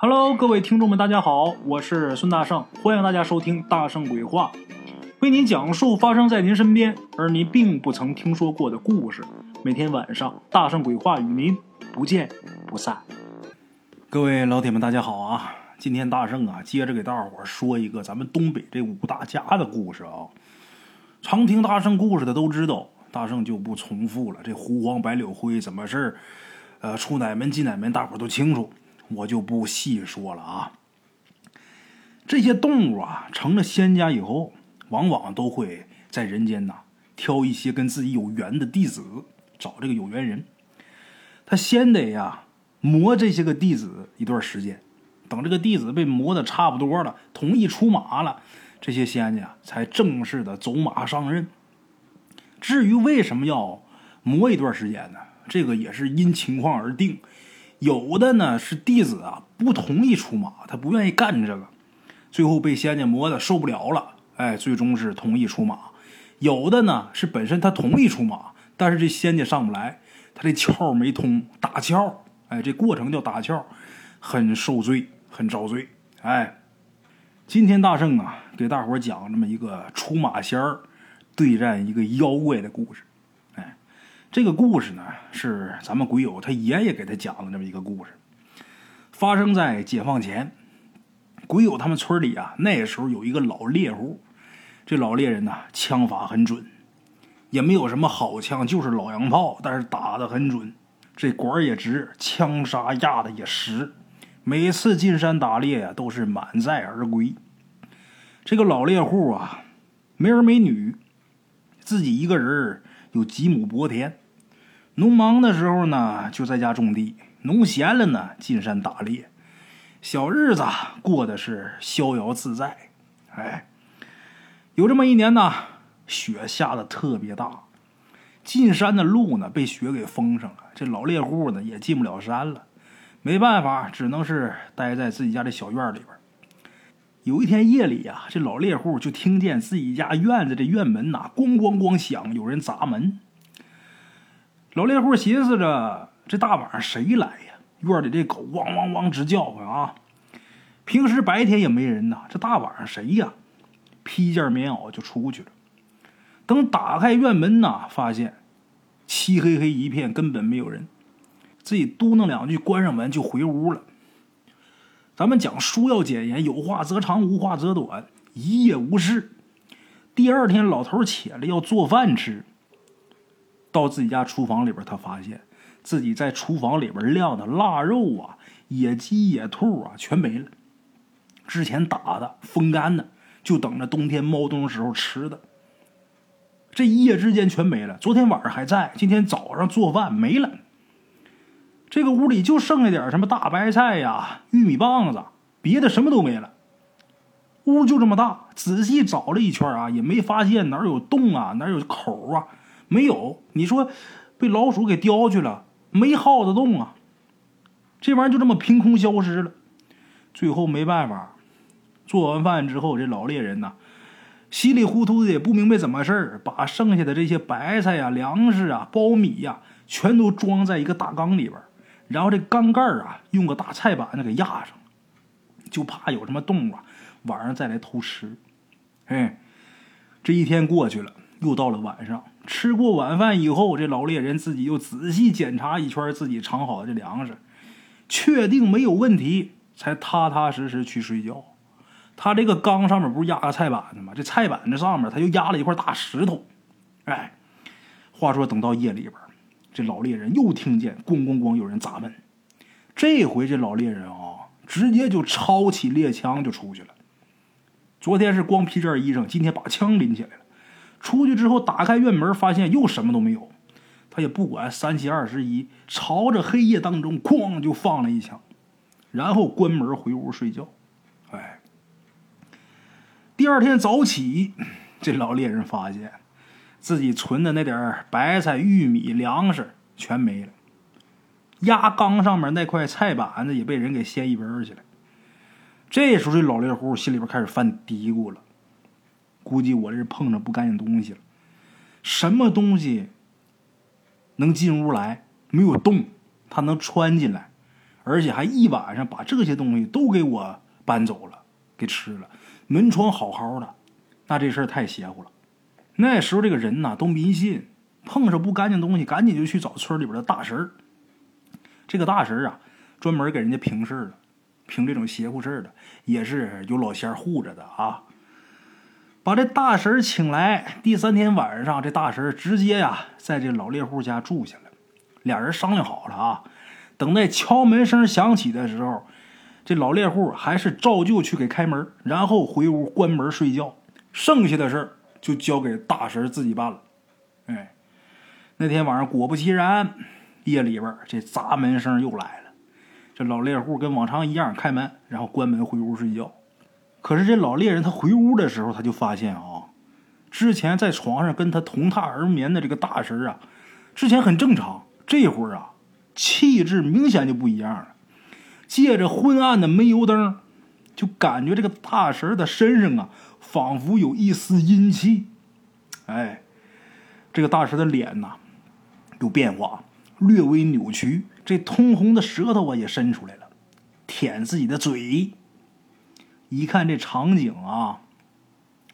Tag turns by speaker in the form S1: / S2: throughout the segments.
S1: Hello，各位听众们，大家好，我是孙大圣，欢迎大家收听《大圣鬼话》，为您讲述发生在您身边而您并不曾听说过的故事。每天晚上，《大圣鬼话》与您不见不散。各位老铁们，大家好啊！今天大圣啊，接着给大伙儿说一个咱们东北这五大家的故事啊。常听大圣故事的都知道，大圣就不重复了。这狐黄白柳灰怎么事儿？呃，出哪门进哪门，大伙儿都清楚。我就不细说了啊。这些动物啊，成了仙家以后，往往都会在人间呐挑一些跟自己有缘的弟子，找这个有缘人。他先得呀磨这些个弟子一段时间，等这个弟子被磨的差不多了，同意出马了，这些仙家才正式的走马上任。至于为什么要磨一段时间呢？这个也是因情况而定。有的呢是弟子啊不同意出马，他不愿意干这个，最后被仙家磨的受不了了，哎，最终是同意出马。有的呢是本身他同意出马，但是这仙家上不来，他这窍没通，打窍，哎，这过程叫打窍，很受罪，很遭罪。哎，今天大圣啊给大伙讲这么一个出马仙儿对战一个妖怪的故事。这个故事呢，是咱们鬼友他爷爷给他讲的这么一个故事，发生在解放前。鬼友他们村里啊，那时候有一个老猎户，这老猎人呢，枪法很准，也没有什么好枪，就是老洋炮，但是打的很准，这管也直，枪杀压的也实。每次进山打猎呀，都是满载而归。这个老猎户啊，没儿没女，自己一个人有几亩薄田，农忙的时候呢，就在家种地；农闲了呢，进山打猎，小日子过得是逍遥自在。哎，有这么一年呢，雪下的特别大，进山的路呢被雪给封上了，这老猎户呢也进不了山了，没办法，只能是待在自己家的小院里边。有一天夜里呀，这老猎户就听见自己家院子这院门呐，咣咣咣响，有人砸门。老猎户寻思着，这大晚上谁来呀？院里这狗汪汪汪直叫唤啊！平时白天也没人呐，这大晚上谁呀？披件棉袄就出去了。等打开院门呐，发现漆黑黑一片，根本没有人。自己嘟囔两句，关上门就回屋了。咱们讲书要简言，有话则长，无话则短。一夜无事。第二天，老头起来要做饭吃，到自己家厨房里边，他发现自己在厨房里边晾的腊肉啊、野鸡、野兔啊全没了。之前打的、风干的，就等着冬天猫冬时候吃的。这一夜之间全没了。昨天晚上还在，今天早上做饭没了。这个屋里就剩下点什么大白菜呀、玉米棒子，别的什么都没了。屋就这么大，仔细找了一圈啊，也没发现哪有洞啊，哪有口啊，没有。你说被老鼠给叼去了，没耗子洞啊？这玩意儿就这么凭空消失了。最后没办法，做完饭之后，这老猎人呐，稀里糊涂的也不明白怎么事儿，把剩下的这些白菜呀、粮食啊、苞米呀，全都装在一个大缸里边。然后这缸盖啊，用个大菜板子给压上，就怕有什么动物啊，晚上再来偷吃。哎，这一天过去了，又到了晚上，吃过晚饭以后，这老猎人自己又仔细检查一圈自己藏好的这粮食，确定没有问题，才踏踏实实去睡觉。他这个缸上面不是压个菜板子吗？这菜板子上面他又压了一块大石头。哎，话说等到夜里边。这老猎人又听见咣咣咣有人砸门，这回这老猎人啊，直接就抄起猎枪就出去了。昨天是光披件衣裳，今天把枪拎起来了。出去之后打开院门，发现又什么都没有。他也不管三七二十一，朝着黑夜当中哐就放了一枪，然后关门回屋睡觉。哎，第二天早起，这老猎人发现。自己存的那点儿白菜、玉米、粮食全没了，压缸上面那块菜板子也被人给掀一边去了。这时候，这老猎户心里边开始犯嘀咕了，估计我这是碰着不干净东西了。什么东西能进屋来？没有洞，它能穿进来，而且还一晚上把这些东西都给我搬走了，给吃了，门窗好好的，那这事儿太邪乎了。那时候这个人呐都迷信，碰上不干净东西，赶紧就去找村里边的大神。这个大神啊，专门给人家平事的，平这种邪乎事的，也是有老仙护着的啊。把这大神请来，第三天晚上，这大神直接呀，在这老猎户家住下了。俩人商量好了啊，等待敲门声响起的时候，这老猎户还是照旧去给开门，然后回屋关门睡觉。剩下的事就交给大神自己办了。哎，那天晚上果不其然，夜里边这砸门声又来了。这老猎户跟往常一样开门，然后关门回屋睡觉。可是这老猎人他回屋的时候，他就发现啊，之前在床上跟他同榻而眠的这个大神啊，之前很正常，这会儿啊，气质明显就不一样了。借着昏暗的煤油灯，就感觉这个大神的身上啊，仿佛有一丝阴气。哎，这个大神的脸呐，有变化，略微扭曲，这通红的舌头啊也伸出来了，舔自己的嘴。一看这场景啊，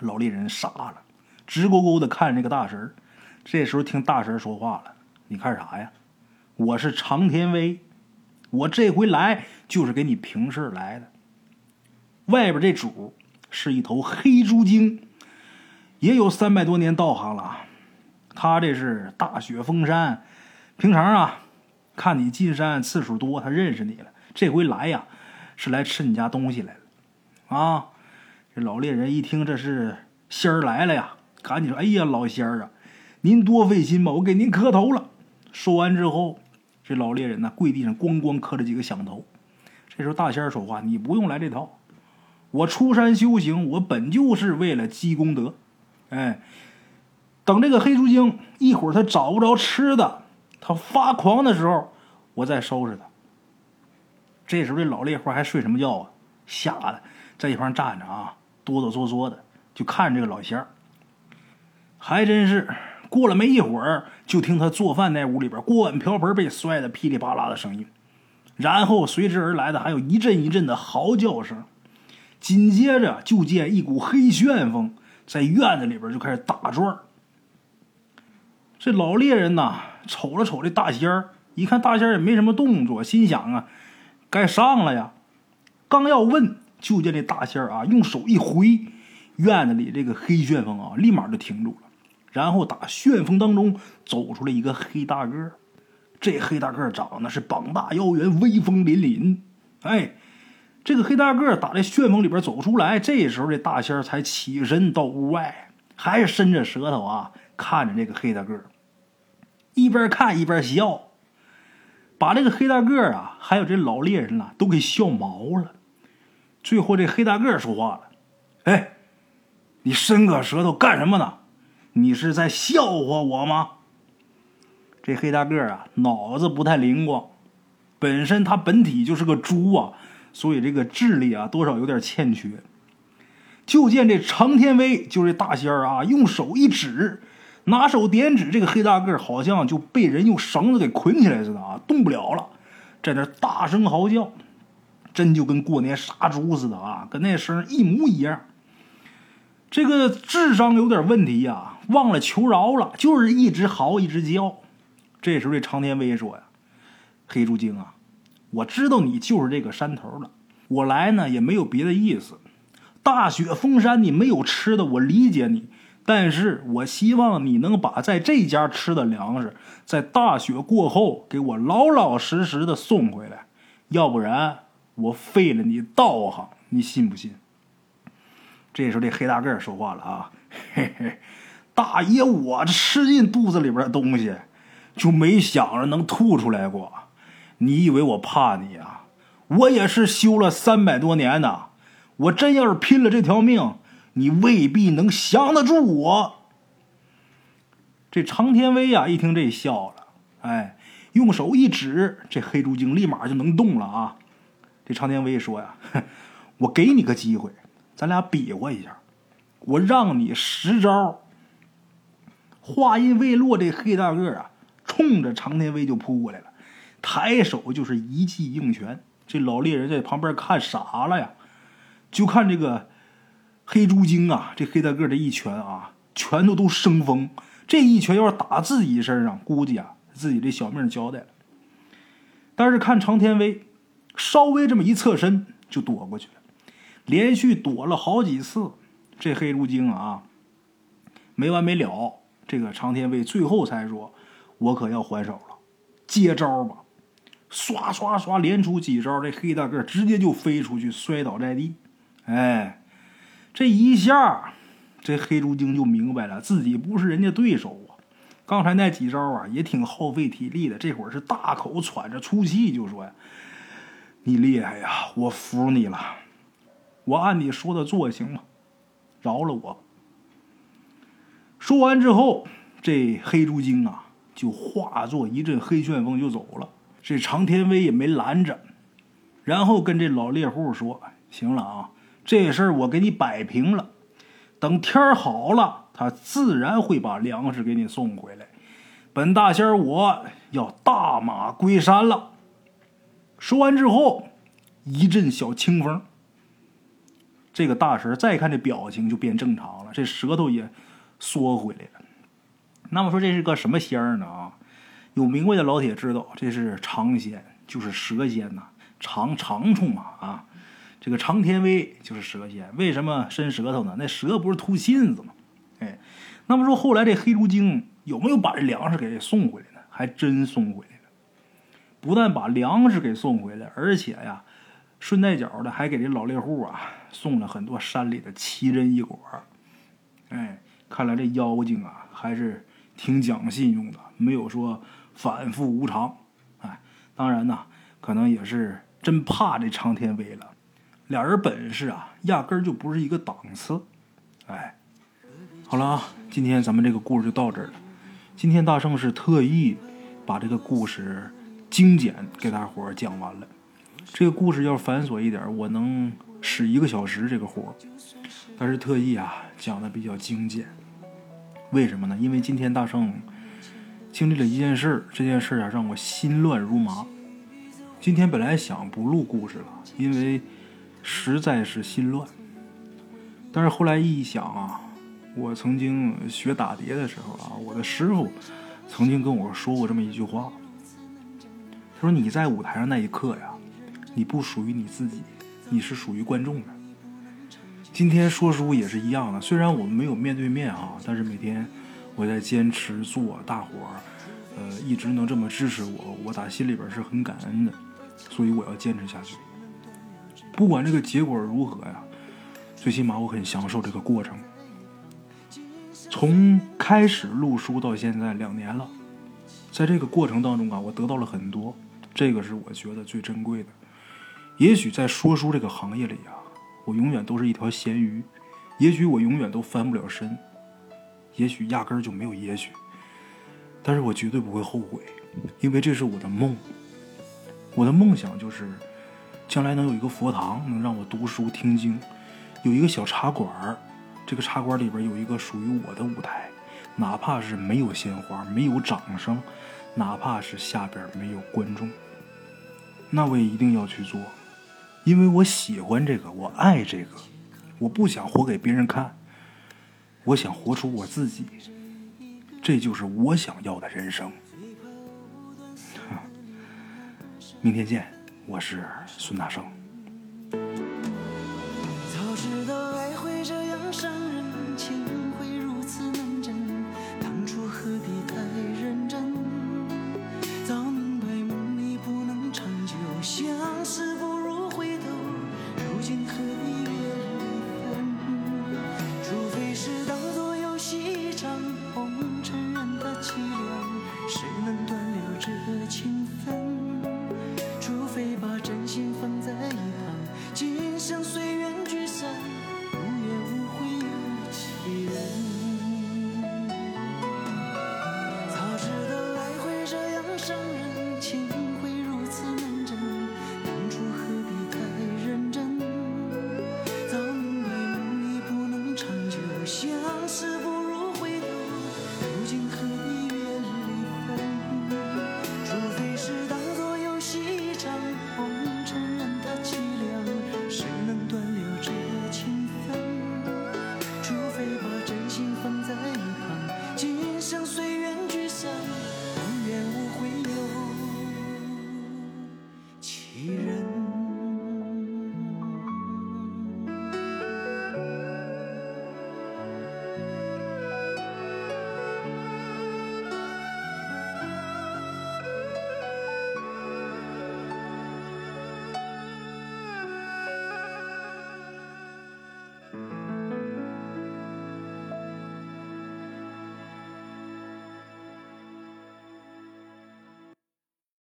S1: 老猎人傻了，直勾勾的看这个大神这时候听大神说话了：“你看啥呀？我是常天威，我这回来就是给你平事来的。外边这主是一头黑猪精，也有三百多年道行了。他这是大雪封山，平常啊，看你进山次数多，他认识你了。这回来呀，是来吃你家东西来了。”啊！这老猎人一听这是仙儿来了呀，赶紧说：“哎呀，老仙儿啊，您多费心吧，我给您磕头了。”说完之后，这老猎人呢跪地上咣咣磕了几个响头。这时候大仙儿说话：“你不用来这套，我出山修行，我本就是为了积功德。哎，等这个黑猪精一会儿他找不着吃的，他发狂的时候，我再收拾他。这时候这老猎户还睡什么觉啊？吓得。”在一旁站着啊，哆哆嗦嗦的，就看这个老仙儿。还真是过了没一会儿，就听他做饭那屋里边锅碗瓢盆被摔得噼里啪啦的声音，然后随之而来的还有一阵一阵的嚎叫声。紧接着就见一股黑旋风在院子里边就开始打转。这老猎人呐，瞅了瞅这大仙儿，一看大仙儿也没什么动作，心想啊，该上了呀。刚要问。就见这大仙儿啊，用手一挥，院子里这个黑旋风啊，立马就停住了。然后打旋风当中走出来一个黑大个儿，这黑大个儿长得是膀大腰圆，威风凛凛。哎，这个黑大个打这旋风里边走出来，这时候这大仙才起身到屋外，还是伸着舌头啊，看着这个黑大个，一边看一边笑，把这个黑大个啊，还有这老猎人呐，都给笑毛了。最后，这黑大个说话了：“哎，你伸个舌头干什么呢？你是在笑话我吗？”这黑大个啊，脑子不太灵光，本身他本体就是个猪啊，所以这个智力啊，多少有点欠缺。就见这常天威，就是大仙儿啊，用手一指，拿手点指，这个黑大个好像就被人用绳子给捆起来似的啊，动不了了，在那大声嚎叫。真就跟过年杀猪似的啊，跟那声一模一样。这个智商有点问题呀，忘了求饶了，就是一直嚎一直叫。这时候这常天威说呀：“黑猪精啊，我知道你就是这个山头的，我来呢也没有别的意思。大雪封山，你没有吃的，我理解你。但是我希望你能把在这家吃的粮食，在大雪过后给我老老实实的送回来，要不然。”我废了你道行，你信不信？这时候这黑大个说话了啊，嘿嘿，大爷，我吃进肚子里边的东西，就没想着能吐出来过。你以为我怕你啊？我也是修了三百多年的，我真要是拼了这条命，你未必能降得住我。这常天威啊，一听这笑了，哎，用手一指，这黑猪精立马就能动了啊。这常天威说呀：“ 我给你个机会，咱俩比划一下，我让你十招。”话音未落，这黑大个啊，冲着常天威就扑过来了。抬手就是一记硬拳。这老猎人在旁边看傻了呀，就看这个黑猪精啊，这黑大个的一拳啊，拳头都生风。这一拳要是打自己身上，估计啊自己这小命交代了。但是看常天威，稍微这么一侧身就躲过去了，连续躲了好几次。这黑猪精啊，没完没了。这个常天威最后才说：“我可要还手了，接招吧！”刷刷刷，连出几招，这黑大个直接就飞出去，摔倒在地。哎，这一下，这黑猪精就明白了，自己不是人家对手啊。刚才那几招啊，也挺耗费体力的。这会儿是大口喘着粗气，就说：“呀你厉害呀，我服你了。我按你说的做，行吗？”饶了我！说完之后，这黑猪精啊，就化作一阵黑旋风就走了。这常天威也没拦着，然后跟这老猎户说：“行了啊，这事儿我给你摆平了。等天好了，他自然会把粮食给你送回来。本大仙我要大马归山了。”说完之后，一阵小清风。这个大神再看这表情就变正常了，这舌头也缩回来了。那么说这是个什么仙儿呢？啊，有明白的老铁知道，这是长仙，就是蛇仙呐，长长虫嘛啊。这个长天威就是蛇仙，为什么伸舌头呢？那蛇不是吐信子吗？哎，那么说后来这黑猪精有没有把这粮食给送回来呢？还真送回来了，不但把粮食给送回来，而且呀。顺带脚的还给这老猎户啊送了很多山里的奇珍异果，哎，看来这妖精啊还是挺讲信用的，没有说反复无常。哎，当然呢，可能也是真怕这常天威了。俩人本事啊，压根儿就不是一个档次。哎，好了啊，今天咱们这个故事就到这儿了。今天大圣是特意把这个故事精简给大伙儿讲完了。这个故事要繁琐一点，我能使一个小时这个活儿但是特意啊讲的比较精简。为什么呢？因为今天大圣经历了一件事这件事啊让我心乱如麻。今天本来想不录故事了，因为实在是心乱。但是后来一想啊，我曾经学打碟的时候啊，我的师傅曾经跟我说过这么一句话，他说：“你在舞台上那一刻呀。”你不属于你自己，你是属于观众的。今天说书也是一样的，虽然我们没有面对面哈，但是每天我在坚持做，大伙儿呃一直能这么支持我，我打心里边是很感恩的，所以我要坚持下去。不管这个结果如何呀，最起码我很享受这个过程。从开始录书到现在两年了，在这个过程当中啊，我得到了很多，这个是我觉得最珍贵的。也许在说书这个行业里呀，我永远都是一条咸鱼，也许我永远都翻不了身，也许压根儿就没有也许，但是我绝对不会后悔，因为这是我的梦。我的梦想就是，将来能有一个佛堂，能让我读书听经，有一个小茶馆儿，这个茶馆里边有一个属于我的舞台，哪怕是没有鲜花，没有掌声，哪怕是下边没有观众，那我也一定要去做。因为我喜欢这个，我爱这个，我不想活给别人看，我想活出我自己，这就是我想要的人生。明天见，我是孙大圣。